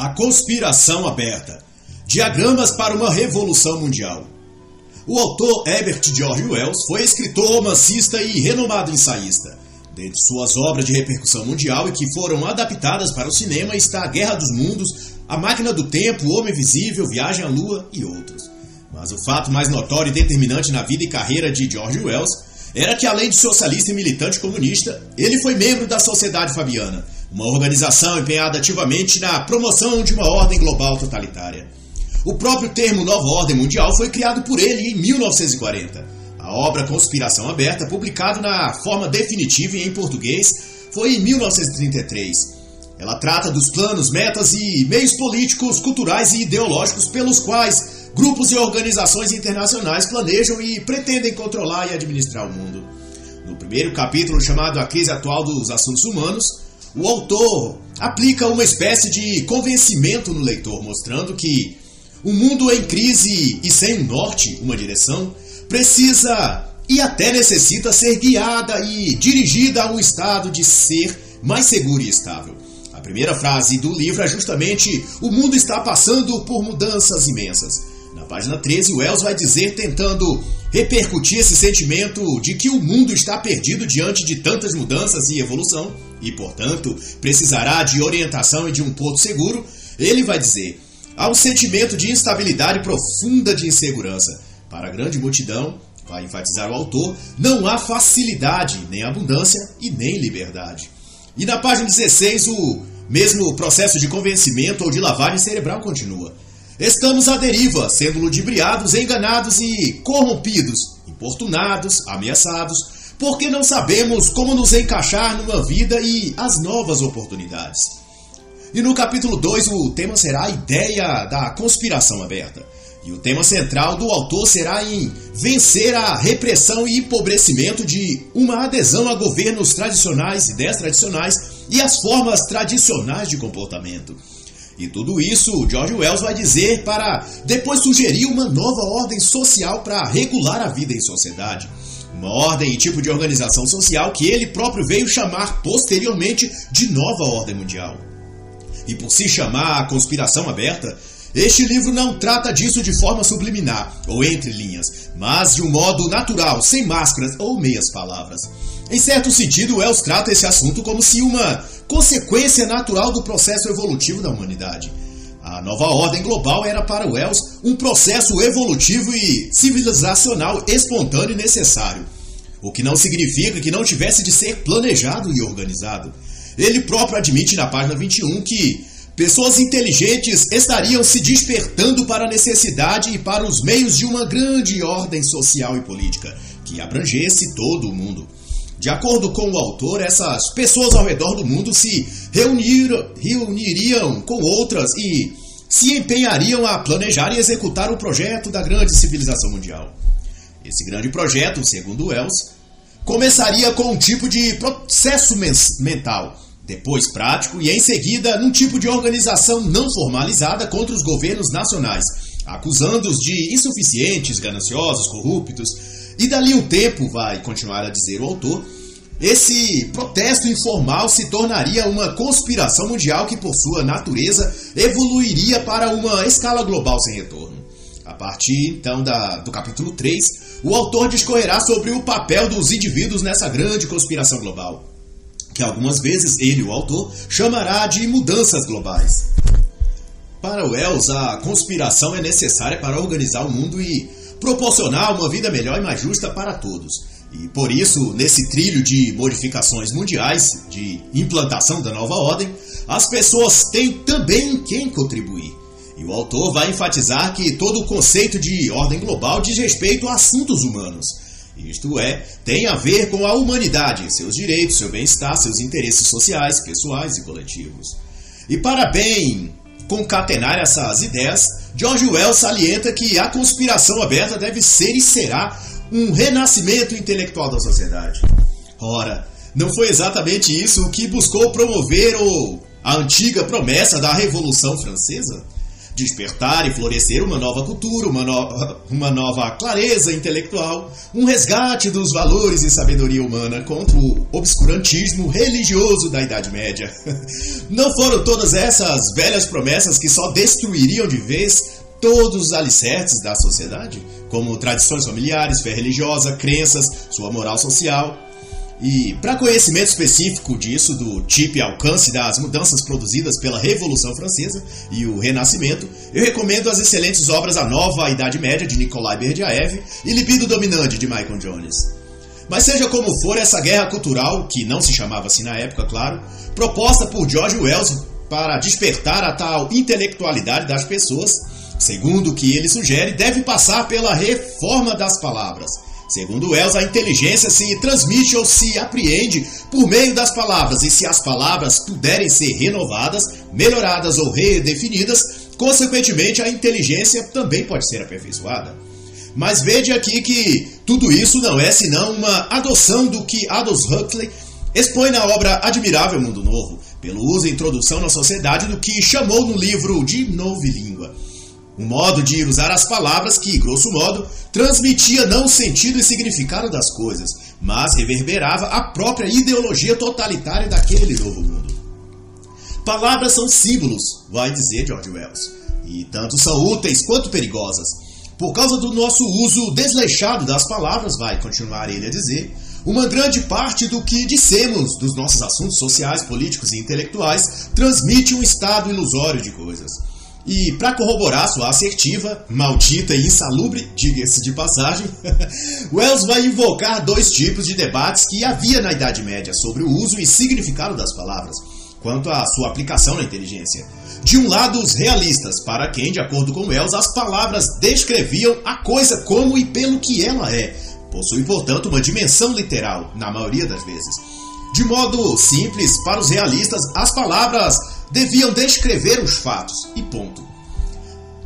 A Conspiração Aberta Diagramas para uma Revolução Mundial. O autor Herbert George Wells foi escritor, romancista e renomado ensaísta. Dentre suas obras de repercussão mundial e que foram adaptadas para o cinema está A Guerra dos Mundos, A Máquina do Tempo, O Homem Visível, Viagem à Lua e outros. Mas o fato mais notório e determinante na vida e carreira de George Wells era que, além de socialista e militante comunista, ele foi membro da Sociedade Fabiana, uma organização empenhada ativamente na promoção de uma ordem global totalitária. O próprio termo Nova Ordem Mundial foi criado por ele em 1940. A obra Conspiração Aberta, publicada na forma definitiva e em português, foi em 1933. Ela trata dos planos, metas e meios políticos, culturais e ideológicos pelos quais grupos e organizações internacionais planejam e pretendem controlar e administrar o mundo. No primeiro capítulo, chamado A Crise Atual dos Assuntos Humanos, o autor aplica uma espécie de convencimento no leitor, mostrando que o mundo em crise e sem um norte, uma direção, precisa e até necessita ser guiada e dirigida a um estado de ser mais seguro e estável. A primeira frase do livro é justamente: O mundo está passando por mudanças imensas. Na página 13, Wells vai dizer, tentando repercutir esse sentimento de que o mundo está perdido diante de tantas mudanças e evolução, e, portanto, precisará de orientação e de um porto seguro, ele vai dizer: há um sentimento de instabilidade profunda de insegurança. Para a grande multidão, vai enfatizar o autor, não há facilidade, nem abundância e nem liberdade. E na página 16, o mesmo processo de convencimento ou de lavagem cerebral continua. Estamos à deriva, sendo ludibriados, enganados e corrompidos, importunados, ameaçados, porque não sabemos como nos encaixar numa vida e as novas oportunidades. E no capítulo 2 o tema será a ideia da conspiração aberta. E o tema central do autor será em vencer a repressão e empobrecimento de uma adesão a governos tradicionais, ideias tradicionais e as formas tradicionais de comportamento. E tudo isso George Wells vai dizer para depois sugerir uma nova ordem social para regular a vida em sociedade uma ordem e tipo de organização social que ele próprio veio chamar posteriormente de Nova Ordem Mundial. E por se chamar a conspiração aberta, este livro não trata disso de forma subliminar ou entre linhas, mas de um modo natural, sem máscaras ou meias palavras. Em certo sentido, Wells trata esse assunto como se uma consequência natural do processo evolutivo da humanidade. A nova ordem global era para Wells um processo evolutivo e civilizacional espontâneo e necessário, o que não significa que não tivesse de ser planejado e organizado. Ele próprio admite na página 21 que pessoas inteligentes estariam se despertando para a necessidade e para os meios de uma grande ordem social e política que abrangesse todo o mundo. De acordo com o autor, essas pessoas ao redor do mundo se reunir, reuniriam com outras e se empenhariam a planejar e executar o projeto da grande civilização mundial. Esse grande projeto, segundo Wells, começaria com um tipo de processo mental, depois prático e em seguida num tipo de organização não formalizada contra os governos nacionais, acusando-os de insuficientes, gananciosos, corruptos e dali um tempo, vai continuar a dizer o autor, esse protesto informal se tornaria uma conspiração mundial que, por sua natureza, evoluiria para uma escala global sem retorno. A partir então da, do capítulo 3, o autor discorrerá sobre o papel dos indivíduos nessa grande conspiração global, que algumas vezes ele, o autor, chamará de mudanças globais. Para Wells, a conspiração é necessária para organizar o mundo e proporcionar uma vida melhor e mais justa para todos. E por isso, nesse trilho de modificações mundiais, de implantação da nova ordem, as pessoas têm também quem contribuir. E o autor vai enfatizar que todo o conceito de ordem global diz respeito a assuntos humanos. Isto é, tem a ver com a humanidade, seus direitos, seu bem-estar, seus interesses sociais, pessoais e coletivos. E para bem concatenar essas ideias, George Wells salienta que a conspiração aberta deve ser e será um renascimento intelectual da sociedade. Ora, não foi exatamente isso o que buscou promover o, a antiga promessa da Revolução Francesa? despertar e florescer uma nova cultura, uma, no... uma nova clareza intelectual, um resgate dos valores e sabedoria humana contra o obscurantismo religioso da Idade Média. Não foram todas essas velhas promessas que só destruiriam de vez todos os alicerces da sociedade, como tradições familiares, fé religiosa, crenças, sua moral social? E para conhecimento específico disso, do tipo e alcance das mudanças produzidas pela Revolução Francesa e o Renascimento, eu recomendo as excelentes obras A Nova Idade Média de Nikolai Berdyaev e Libido Dominante de Michael Jones. Mas seja como for, essa guerra cultural, que não se chamava assim na época, claro, proposta por George Wells para despertar a tal intelectualidade das pessoas, segundo o que ele sugere, deve passar pela reforma das palavras Segundo Wells, a inteligência se transmite ou se apreende por meio das palavras, e se as palavras puderem ser renovadas, melhoradas ou redefinidas, consequentemente a inteligência também pode ser aperfeiçoada. Mas veja aqui que tudo isso não é senão uma adoção do que Aldous Huxley expõe na obra Admirável Mundo Novo, pelo uso e introdução na sociedade do que chamou no livro de Novilíngua. Um modo de usar as palavras que, grosso modo, transmitia não o sentido e significado das coisas, mas reverberava a própria ideologia totalitária daquele novo mundo. Palavras são símbolos, vai dizer George Wells, e tanto são úteis quanto perigosas. Por causa do nosso uso desleixado das palavras, vai continuar ele a dizer, uma grande parte do que dissemos dos nossos assuntos sociais, políticos e intelectuais transmite um estado ilusório de coisas. E para corroborar sua assertiva, maldita e insalubre, diga-se de passagem, Wells vai invocar dois tipos de debates que havia na Idade Média sobre o uso e significado das palavras, quanto à sua aplicação na inteligência. De um lado, os realistas, para quem, de acordo com Wells, as palavras descreviam a coisa como e pelo que ela é, possui, portanto, uma dimensão literal, na maioria das vezes. De modo simples, para os realistas, as palavras deviam descrever os fatos e ponto.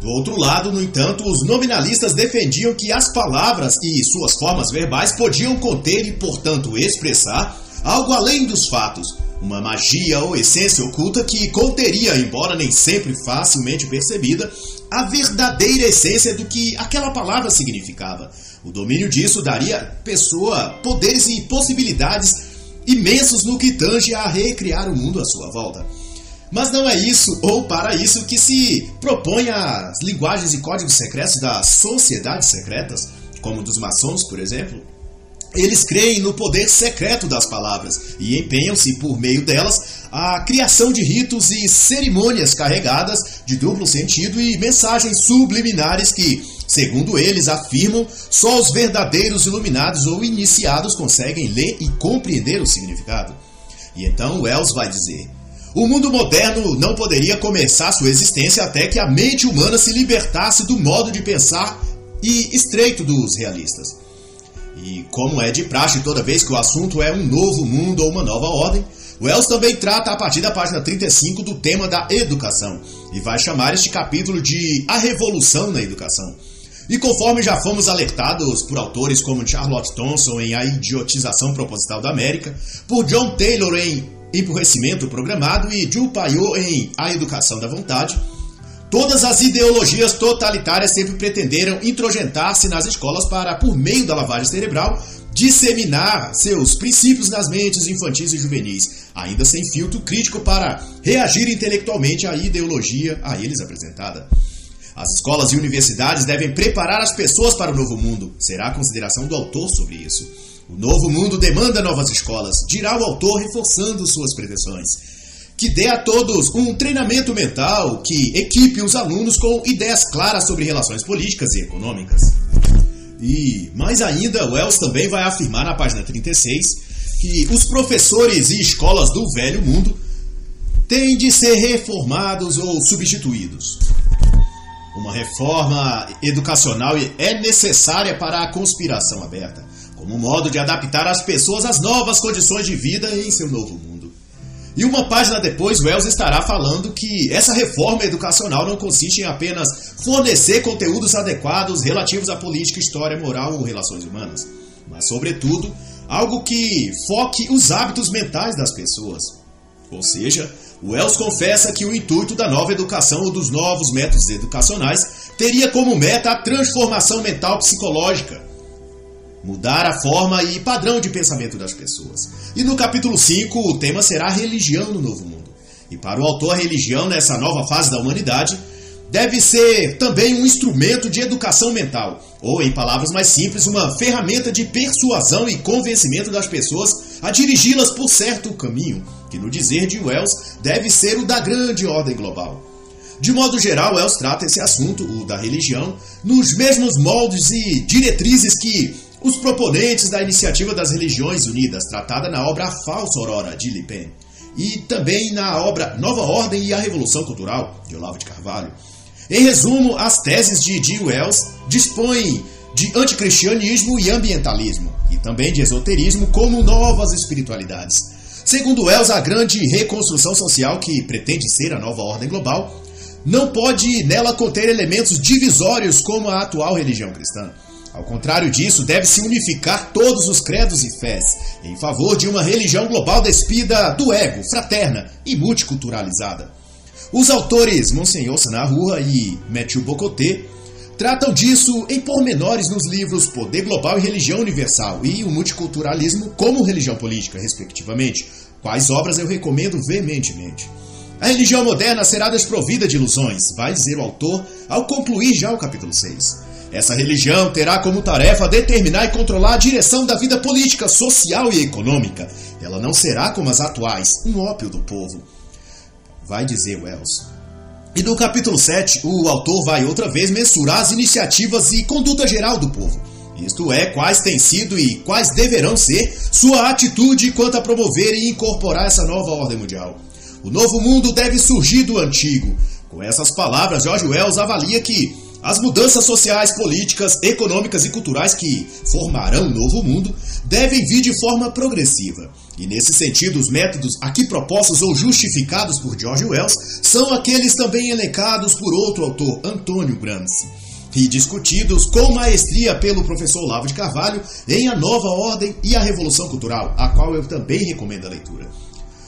Do outro lado, no entanto, os nominalistas defendiam que as palavras e suas formas verbais podiam conter e, portanto, expressar algo além dos fatos, uma magia ou essência oculta que conteria, embora nem sempre facilmente percebida, a verdadeira essência do que aquela palavra significava. O domínio disso daria à pessoa poderes e possibilidades imensos no que tange a recriar o mundo à sua volta. Mas não é isso ou para isso que se propõe as linguagens e códigos secretos das sociedades secretas, como dos maçons, por exemplo. Eles creem no poder secreto das palavras e empenham-se, por meio delas, a criação de ritos e cerimônias carregadas de duplo sentido e mensagens subliminares que, segundo eles afirmam, só os verdadeiros iluminados ou iniciados conseguem ler e compreender o significado. E então Wells vai dizer: o mundo moderno não poderia começar sua existência até que a mente humana se libertasse do modo de pensar e estreito dos realistas. E como é de praxe toda vez que o assunto é um novo mundo ou uma nova ordem, Wells também trata a partir da página 35 do tema da educação e vai chamar este capítulo de A Revolução na Educação. E conforme já fomos alertados por autores como Charlotte Thompson em A Idiotização Proposital da América, por John Taylor em Emburrecimento Programado e Ju Paiô em A Educação da Vontade, todas as ideologias totalitárias sempre pretenderam introjetar-se nas escolas para, por meio da lavagem cerebral, disseminar seus princípios nas mentes infantis e juvenis, ainda sem filtro crítico para reagir intelectualmente à ideologia a eles apresentada. As escolas e universidades devem preparar as pessoas para o novo mundo, será a consideração do autor sobre isso. O novo mundo demanda novas escolas, dirá o autor reforçando suas pretensões. Que dê a todos um treinamento mental que equipe os alunos com ideias claras sobre relações políticas e econômicas. E, mais ainda, Wells também vai afirmar na página 36 que os professores e escolas do velho mundo têm de ser reformados ou substituídos. Uma reforma educacional é necessária para a conspiração aberta como modo de adaptar as pessoas às novas condições de vida em seu novo mundo. E uma página depois, Wells estará falando que essa reforma educacional não consiste em apenas fornecer conteúdos adequados relativos à política, história, moral ou relações humanas, mas, sobretudo, algo que foque os hábitos mentais das pessoas. Ou seja, Wells confessa que o intuito da nova educação ou dos novos métodos educacionais teria como meta a transformação mental psicológica, mudar a forma e padrão de pensamento das pessoas. E no capítulo 5, o tema será religião no novo mundo. E para o autor, a religião nessa nova fase da humanidade deve ser também um instrumento de educação mental, ou, em palavras mais simples, uma ferramenta de persuasão e convencimento das pessoas a dirigi-las por certo caminho, que, no dizer de Wells, deve ser o da grande ordem global. De modo geral, Wells trata esse assunto, o da religião, nos mesmos moldes e diretrizes que os proponentes da iniciativa das religiões unidas, tratada na obra A Falsa Aurora, de Le Pen, e também na obra Nova Ordem e a Revolução Cultural, de Olavo de Carvalho. Em resumo, as teses de D. Wells dispõem de anticristianismo e ambientalismo, e também de esoterismo como novas espiritualidades. Segundo Wells, a grande reconstrução social que pretende ser a nova ordem global não pode nela conter elementos divisórios como a atual religião cristã. Ao contrário disso, deve-se unificar todos os credos e fés em favor de uma religião global despida do ego, fraterna e multiculturalizada. Os autores Monsenhor Sanarrua e Mathieu Bocoté tratam disso em pormenores nos livros Poder Global e Religião Universal e o Multiculturalismo como Religião Política, respectivamente, quais obras eu recomendo veementemente. A religião moderna será desprovida de ilusões, vai dizer o autor ao concluir já o capítulo 6. Essa religião terá como tarefa determinar e controlar a direção da vida política, social e econômica. Ela não será como as atuais, um ópio do povo vai dizer Wells. E no capítulo 7, o autor vai outra vez mensurar as iniciativas e conduta geral do povo. Isto é, quais têm sido e quais deverão ser sua atitude quanto a promover e incorporar essa nova ordem mundial. O novo mundo deve surgir do antigo. Com essas palavras, George Wells avalia que as mudanças sociais, políticas, econômicas e culturais que formarão o novo mundo devem vir de forma progressiva. E nesse sentido, os métodos aqui propostos ou justificados por George Wells são aqueles também elencados por outro autor, Antônio Gramsci, e discutidos com maestria pelo professor Lavo de Carvalho em A Nova Ordem e a Revolução Cultural, a qual eu também recomendo a leitura.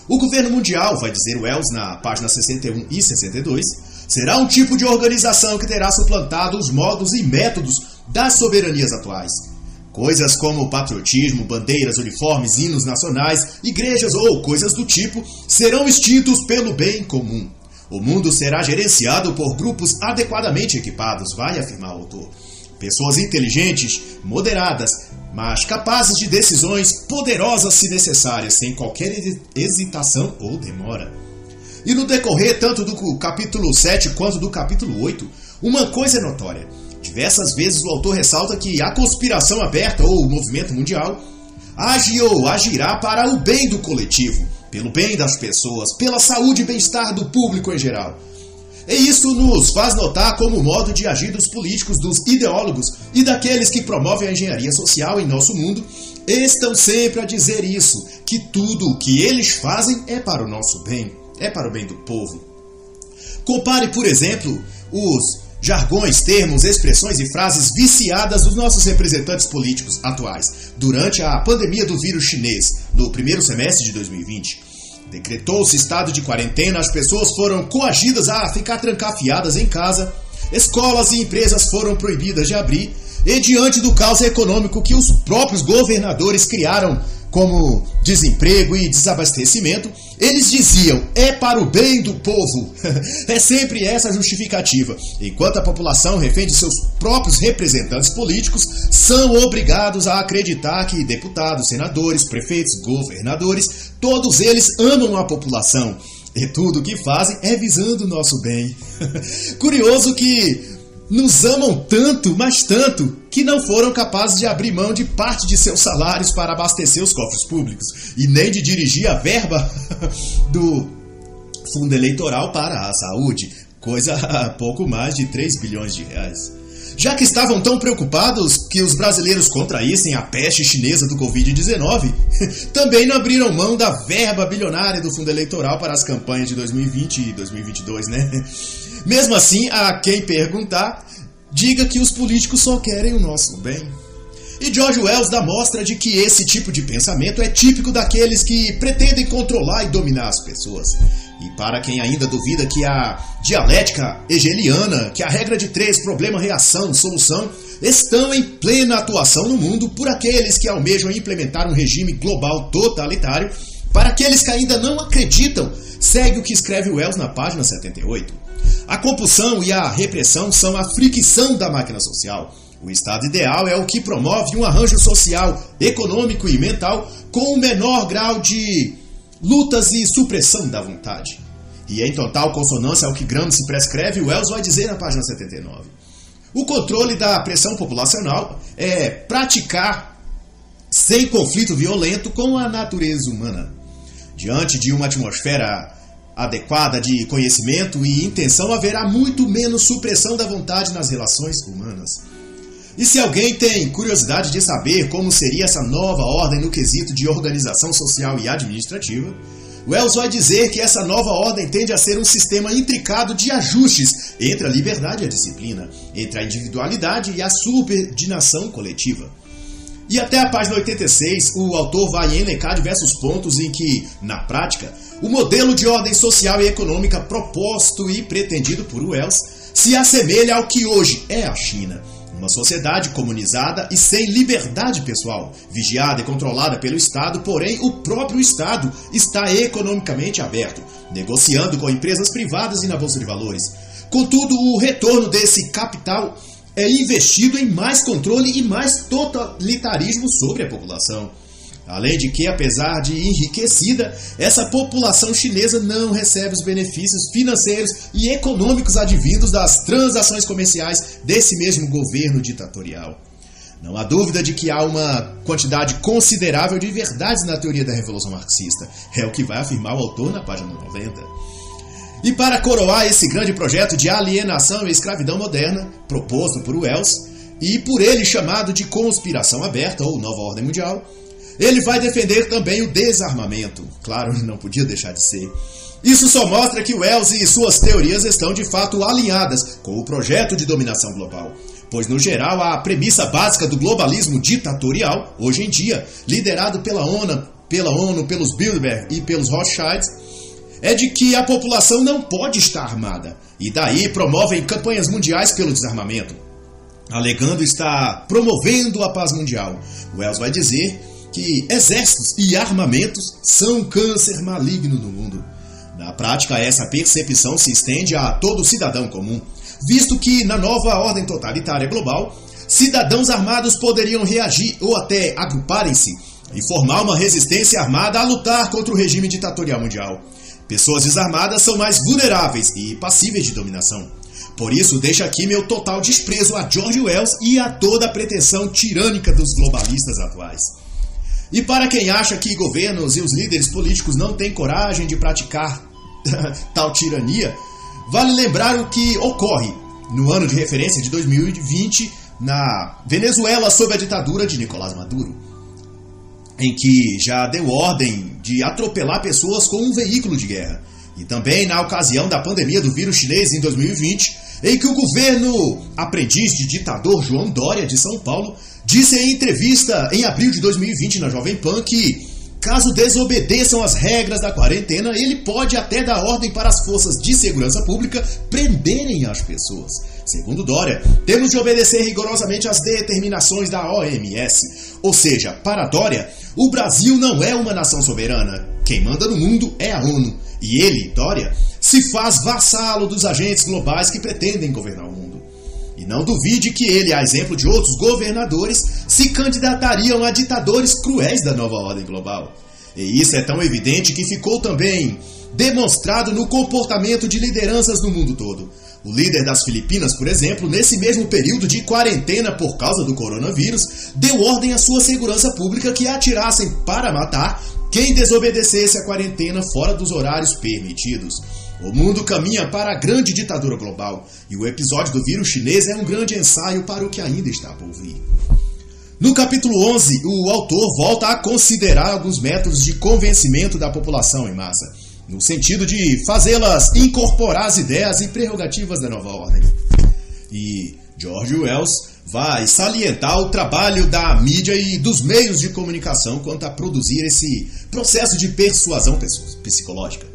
O governo mundial, vai dizer Wells na página 61 e 62, será um tipo de organização que terá suplantado os modos e métodos das soberanias atuais. Coisas como patriotismo, bandeiras, uniformes, hinos nacionais, igrejas ou coisas do tipo serão extintos pelo bem comum. O mundo será gerenciado por grupos adequadamente equipados, vai afirmar o autor. Pessoas inteligentes, moderadas, mas capazes de decisões poderosas se necessárias, sem qualquer hesitação ou demora. E no decorrer tanto do capítulo 7 quanto do capítulo 8, uma coisa é notória. Diversas vezes o autor ressalta que a conspiração aberta ou o movimento mundial age ou agirá para o bem do coletivo, pelo bem das pessoas, pela saúde e bem-estar do público em geral. E isso nos faz notar como o modo de agir dos políticos, dos ideólogos e daqueles que promovem a engenharia social em nosso mundo estão sempre a dizer isso, que tudo o que eles fazem é para o nosso bem é para o bem do povo. Compare, por exemplo, os jargões, termos, expressões e frases viciadas dos nossos representantes políticos atuais durante a pandemia do vírus chinês no primeiro semestre de 2020. Decretou-se estado de quarentena, as pessoas foram coagidas a ficar trancafiadas em casa, escolas e empresas foram proibidas de abrir, e diante do caos econômico que os próprios governadores criaram como desemprego e desabastecimento, eles diziam: é para o bem do povo. é sempre essa a justificativa. Enquanto a população refém de seus próprios representantes políticos, são obrigados a acreditar que deputados, senadores, prefeitos, governadores, todos eles amam a população. E tudo o que fazem é visando o nosso bem. Curioso que nos amam tanto, mas tanto, que não foram capazes de abrir mão de parte de seus salários para abastecer os cofres públicos e nem de dirigir a verba do fundo eleitoral para a saúde, coisa a pouco mais de 3 bilhões de reais. Já que estavam tão preocupados que os brasileiros contraíssem a peste chinesa do Covid-19, também não abriram mão da verba bilionária do fundo eleitoral para as campanhas de 2020 e 2022, né? Mesmo assim, a quem perguntar, diga que os políticos só querem o nosso bem. E George Wells dá mostra de que esse tipo de pensamento é típico daqueles que pretendem controlar e dominar as pessoas. E para quem ainda duvida que a dialética hegeliana, que a regra de três, problema, reação, solução, estão em plena atuação no mundo por aqueles que almejam implementar um regime global totalitário, para aqueles que ainda não acreditam, segue o que escreve Wells na página 78. A compulsão e a repressão são a fricção da máquina social. O estado ideal é o que promove um arranjo social, econômico e mental com o menor grau de lutas e supressão da vontade. E em total consonância ao que Gramsci prescreve, Wells vai dizer na página 79. O controle da pressão populacional é praticar sem conflito violento com a natureza humana. Diante de uma atmosfera adequada de conhecimento e intenção, haverá muito menos supressão da vontade nas relações humanas. E se alguém tem curiosidade de saber como seria essa nova ordem no quesito de organização social e administrativa, Wells vai dizer que essa nova ordem tende a ser um sistema intricado de ajustes entre a liberdade e a disciplina, entre a individualidade e a subordinação coletiva. E até a página 86, o autor vai elencar diversos pontos em que, na prática, o modelo de ordem social e econômica proposto e pretendido por Wells se assemelha ao que hoje é a China uma sociedade comunizada e sem liberdade pessoal, vigiada e controlada pelo Estado, porém o próprio Estado está economicamente aberto, negociando com empresas privadas e na Bolsa de Valores. Contudo, o retorno desse capital é investido em mais controle e mais totalitarismo sobre a população. Além de que, apesar de enriquecida, essa população chinesa não recebe os benefícios financeiros e econômicos advindos das transações comerciais desse mesmo governo ditatorial. Não há dúvida de que há uma quantidade considerável de verdades na teoria da Revolução Marxista. É o que vai afirmar o autor na página 90. E para coroar esse grande projeto de alienação e escravidão moderna, proposto por Wells, e por ele chamado de conspiração aberta ou nova ordem mundial, ele vai defender também o desarmamento. Claro, não podia deixar de ser. Isso só mostra que Wells e suas teorias estão de fato alinhadas com o projeto de dominação global. Pois, no geral, a premissa básica do globalismo ditatorial, hoje em dia, liderado pela ONU, pela ONU, pelos Bilderberg e pelos Rothschilds, é de que a população não pode estar armada, e daí promovem campanhas mundiais pelo desarmamento, alegando estar promovendo a paz mundial. Wells vai dizer que exércitos e armamentos são câncer maligno no mundo. Na prática, essa percepção se estende a todo cidadão comum, visto que na nova ordem totalitária global, cidadãos armados poderiam reagir ou até agruparem-se e formar uma resistência armada a lutar contra o regime ditatorial mundial. Pessoas desarmadas são mais vulneráveis e passíveis de dominação. Por isso, deixo aqui meu total desprezo a George Wells e a toda a pretensão tirânica dos globalistas atuais. E para quem acha que governos e os líderes políticos não têm coragem de praticar tal tirania, vale lembrar o que ocorre no ano de referência de 2020 na Venezuela sob a ditadura de Nicolás Maduro, em que já deu ordem de atropelar pessoas com um veículo de guerra. E também na ocasião da pandemia do vírus chinês em 2020, em que o governo aprendiz de ditador João Dória de São Paulo disse em entrevista em abril de 2020 na Jovem Pan que, caso desobedeçam as regras da quarentena, ele pode até dar ordem para as forças de segurança pública prenderem as pessoas. Segundo Dória, temos de obedecer rigorosamente às determinações da OMS. Ou seja, para Dória, o Brasil não é uma nação soberana. Quem manda no mundo é a ONU. E ele, Dória, se faz vassalo dos agentes globais que pretendem governar o mundo. E não duvide que ele, a exemplo de outros governadores, se candidatariam a ditadores cruéis da nova ordem global. E isso é tão evidente que ficou também demonstrado no comportamento de lideranças no mundo todo. O líder das Filipinas, por exemplo, nesse mesmo período de quarentena por causa do coronavírus, deu ordem à sua segurança pública que atirassem para matar quem desobedecesse a quarentena fora dos horários permitidos. O mundo caminha para a grande ditadura global e o episódio do vírus chinês é um grande ensaio para o que ainda está por vir. No capítulo 11, o autor volta a considerar alguns métodos de convencimento da população em massa, no sentido de fazê-las incorporar as ideias e prerrogativas da nova ordem. E George Wells vai salientar o trabalho da mídia e dos meios de comunicação quanto a produzir esse processo de persuasão psicológica.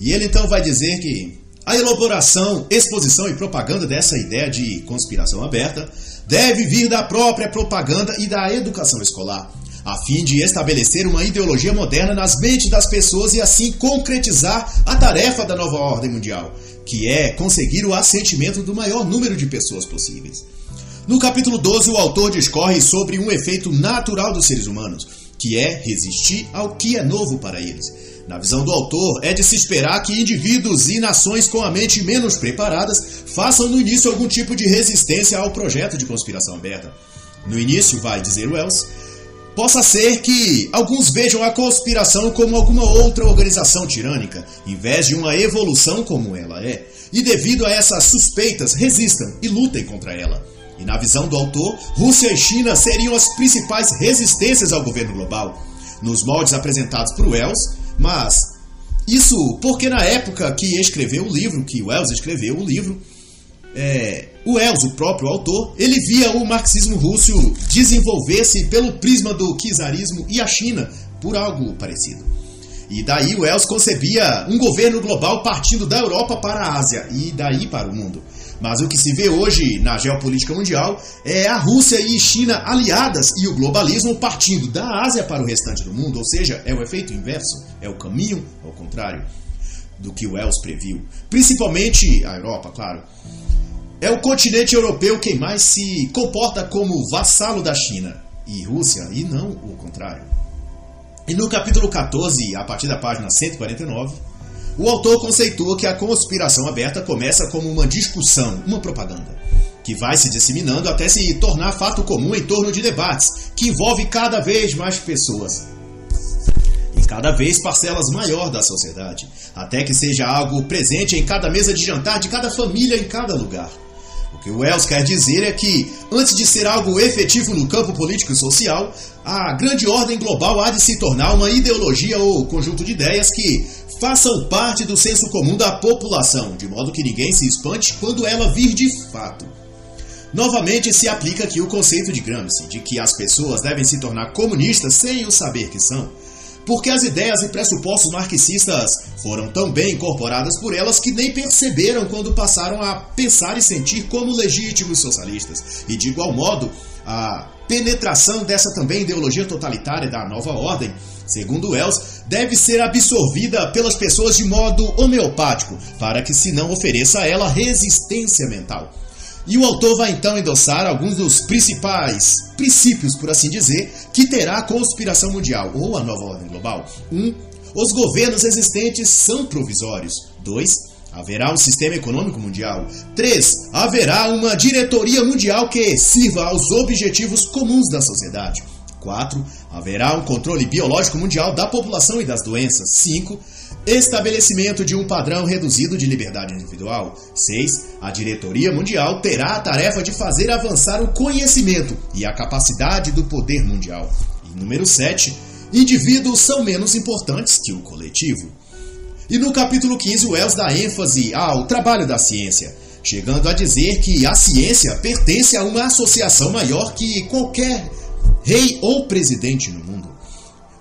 E ele então vai dizer que a elaboração, exposição e propaganda dessa ideia de conspiração aberta deve vir da própria propaganda e da educação escolar, a fim de estabelecer uma ideologia moderna nas mentes das pessoas e assim concretizar a tarefa da nova ordem mundial, que é conseguir o assentimento do maior número de pessoas possíveis. No capítulo 12, o autor discorre sobre um efeito natural dos seres humanos, que é resistir ao que é novo para eles. Na visão do autor, é de se esperar que indivíduos e nações com a mente menos preparadas façam no início algum tipo de resistência ao projeto de conspiração aberta. No início, vai dizer Wells, possa ser que alguns vejam a conspiração como alguma outra organização tirânica, em vez de uma evolução como ela é, e devido a essas suspeitas resistam e lutem contra ela. E na visão do autor, Rússia e China seriam as principais resistências ao governo global, nos moldes apresentados por Wells, mas isso porque na época que escreveu o livro, que Wells escreveu o livro, é, o Wells, o próprio autor, ele via o marxismo russo desenvolver-se pelo prisma do czarismo e a China por algo parecido. E daí Wells concebia um governo global partindo da Europa para a Ásia e daí para o mundo. Mas o que se vê hoje na geopolítica mundial é a Rússia e China aliadas e o globalismo partindo da Ásia para o restante do mundo, ou seja, é o efeito inverso, é o caminho ao contrário do que Wells previu. Principalmente a Europa, claro. É o continente europeu quem mais se comporta como vassalo da China e Rússia, e não o contrário. E no capítulo 14, a partir da página 149, o autor conceitua que a conspiração aberta começa como uma discussão, uma propaganda, que vai se disseminando até se tornar fato comum em torno de debates, que envolve cada vez mais pessoas e cada vez parcelas maior da sociedade, até que seja algo presente em cada mesa de jantar de cada família em cada lugar. O que Wells quer dizer é que, antes de ser algo efetivo no campo político e social, a grande ordem global há de se tornar uma ideologia ou conjunto de ideias que façam parte do senso comum da população, de modo que ninguém se espante quando ela vir de fato. Novamente se aplica aqui o conceito de Gramsci, de que as pessoas devem se tornar comunistas sem o saber que são, porque as ideias e pressupostos marxistas foram tão bem incorporadas por elas que nem perceberam quando passaram a pensar e sentir como legítimos socialistas. E de igual modo, a penetração dessa também ideologia totalitária da nova ordem segundo Wells, deve ser absorvida pelas pessoas de modo homeopático, para que se não ofereça a ela resistência mental. E o autor vai então endossar alguns dos principais princípios, por assim dizer, que terá a conspiração mundial ou a nova ordem global. 1. Um, os governos existentes são provisórios. 2. Haverá um sistema econômico mundial. 3. Haverá uma diretoria mundial que sirva aos objetivos comuns da sociedade. 4. Haverá um controle biológico mundial da população e das doenças. 5. Estabelecimento de um padrão reduzido de liberdade individual. 6. A diretoria mundial terá a tarefa de fazer avançar o conhecimento e a capacidade do poder mundial. E número 7. Indivíduos são menos importantes que o coletivo. E no capítulo 15, Wells dá ênfase ao trabalho da ciência, chegando a dizer que a ciência pertence a uma associação maior que qualquer rei ou presidente no mundo.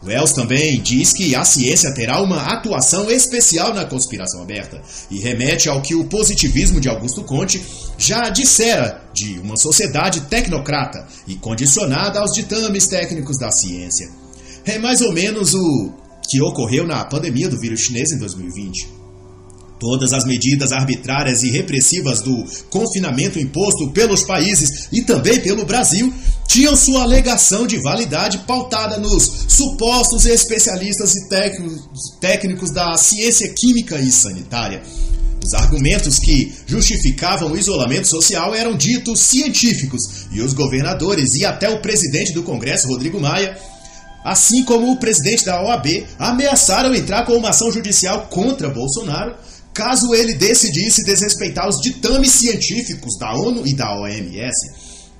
Wells também diz que a ciência terá uma atuação especial na conspiração aberta e remete ao que o positivismo de Augusto Conte já dissera de uma sociedade tecnocrata e condicionada aos ditames técnicos da ciência. É mais ou menos o que ocorreu na pandemia do vírus chinês em 2020. Todas as medidas arbitrárias e repressivas do confinamento imposto pelos países e também pelo Brasil tinham sua alegação de validade pautada nos supostos especialistas e técnicos da ciência química e sanitária. Os argumentos que justificavam o isolamento social eram ditos científicos e os governadores e até o presidente do Congresso, Rodrigo Maia, assim como o presidente da OAB, ameaçaram entrar com uma ação judicial contra Bolsonaro caso ele decidisse desrespeitar os ditames científicos da ONU e da OMS.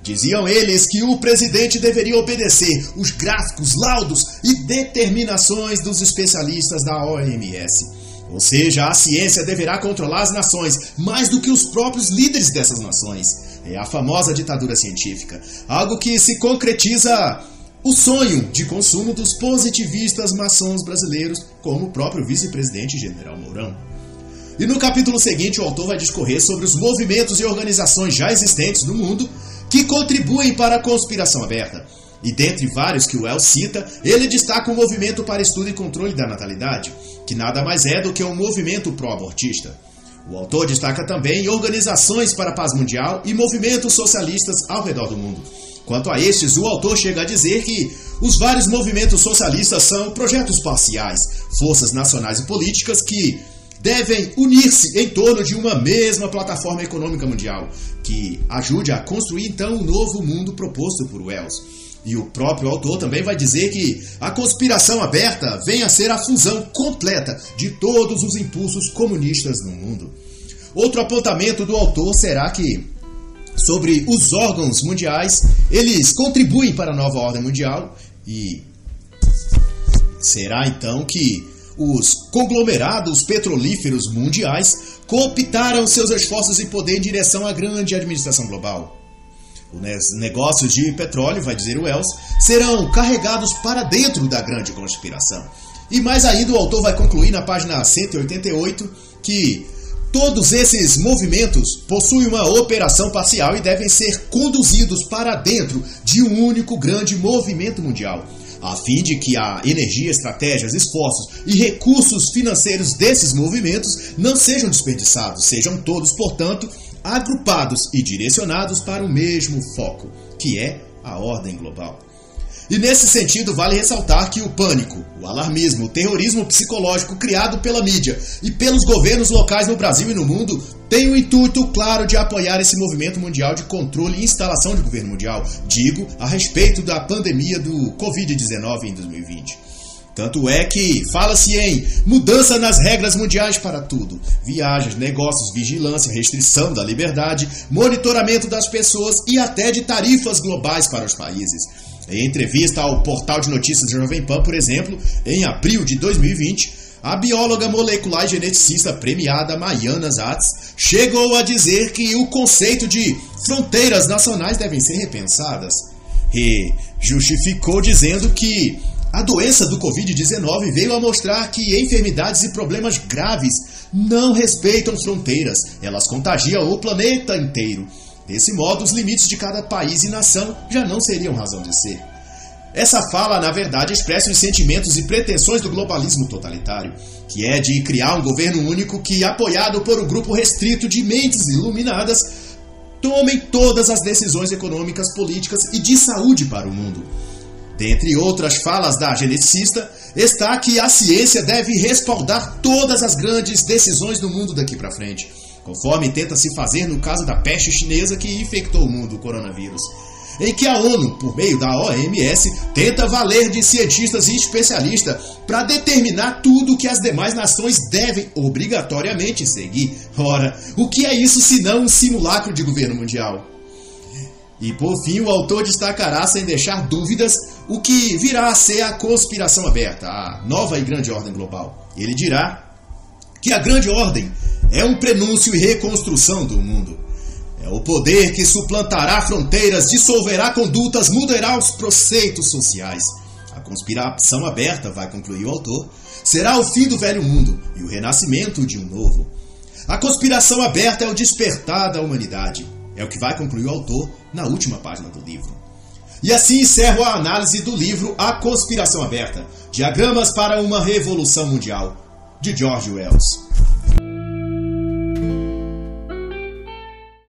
Diziam eles que o presidente deveria obedecer os gráficos, laudos e determinações dos especialistas da OMS. Ou seja, a ciência deverá controlar as nações mais do que os próprios líderes dessas nações. É a famosa ditadura científica, algo que se concretiza o sonho de consumo dos positivistas maçons brasileiros, como o próprio vice-presidente general Mourão. E no capítulo seguinte, o autor vai discorrer sobre os movimentos e organizações já existentes no mundo que contribuem para a conspiração aberta. E dentre vários que o El cita, ele destaca o movimento para estudo e controle da natalidade, que nada mais é do que um movimento pró-abortista. O autor destaca também organizações para a paz mundial e movimentos socialistas ao redor do mundo. Quanto a estes, o autor chega a dizer que os vários movimentos socialistas são projetos parciais, forças nacionais e políticas que devem unir-se em torno de uma mesma plataforma econômica mundial, que ajude a construir então o novo mundo proposto por Wells. E o próprio autor também vai dizer que a conspiração aberta vem a ser a fusão completa de todos os impulsos comunistas no mundo. Outro apontamento do autor será que sobre os órgãos mundiais, eles contribuem para a nova ordem mundial e será então que os conglomerados petrolíferos mundiais cooptaram seus esforços e poder em direção à grande administração global. Os negócios de petróleo, vai dizer o Wells, serão carregados para dentro da grande conspiração. E mais ainda, o autor vai concluir na página 188 que Todos esses movimentos possuem uma operação parcial e devem ser conduzidos para dentro de um único grande movimento mundial, a fim de que a energia, estratégias, esforços e recursos financeiros desses movimentos não sejam desperdiçados, sejam todos, portanto, agrupados e direcionados para o mesmo foco, que é a ordem global. E nesse sentido, vale ressaltar que o pânico, o alarmismo, o terrorismo psicológico criado pela mídia e pelos governos locais no Brasil e no mundo tem o intuito claro de apoiar esse movimento mundial de controle e instalação de governo mundial, digo, a respeito da pandemia do Covid-19 em 2020. Tanto é que fala-se em mudança nas regras mundiais para tudo: viagens, negócios, vigilância, restrição da liberdade, monitoramento das pessoas e até de tarifas globais para os países. Em entrevista ao portal de notícias Jovem Pan, por exemplo, em abril de 2020, a bióloga molecular e geneticista premiada Maiana Zatz chegou a dizer que o conceito de fronteiras nacionais devem ser repensadas. E justificou dizendo que a doença do Covid-19 veio a mostrar que enfermidades e problemas graves não respeitam fronteiras, elas contagiam o planeta inteiro. Desse modo, os limites de cada país e nação já não seriam razão de ser. Essa fala, na verdade, expressa os sentimentos e pretensões do globalismo totalitário, que é de criar um governo único que, apoiado por um grupo restrito de mentes iluminadas, tomem todas as decisões econômicas, políticas e de saúde para o mundo. Dentre outras falas da geneticista, está que a ciência deve respaldar todas as grandes decisões do mundo daqui para frente conforme tenta se fazer no caso da peste chinesa que infectou o mundo, o coronavírus. Em que a ONU, por meio da OMS, tenta valer de cientistas e especialistas para determinar tudo que as demais nações devem obrigatoriamente seguir. Ora, o que é isso senão um simulacro de governo mundial? E por fim, o autor destacará, sem deixar dúvidas, o que virá a ser a conspiração aberta, a nova e grande ordem global. Ele dirá que a grande ordem é um prenúncio e reconstrução do mundo. É o poder que suplantará fronteiras, dissolverá condutas, mudará os preceitos sociais. A conspiração aberta, vai concluir o autor, será o fim do velho mundo e o renascimento de um novo. A conspiração aberta é o despertar da humanidade. É o que vai concluir o autor na última página do livro. E assim encerro a análise do livro A Conspiração Aberta Diagramas para uma Revolução Mundial, de George Wells.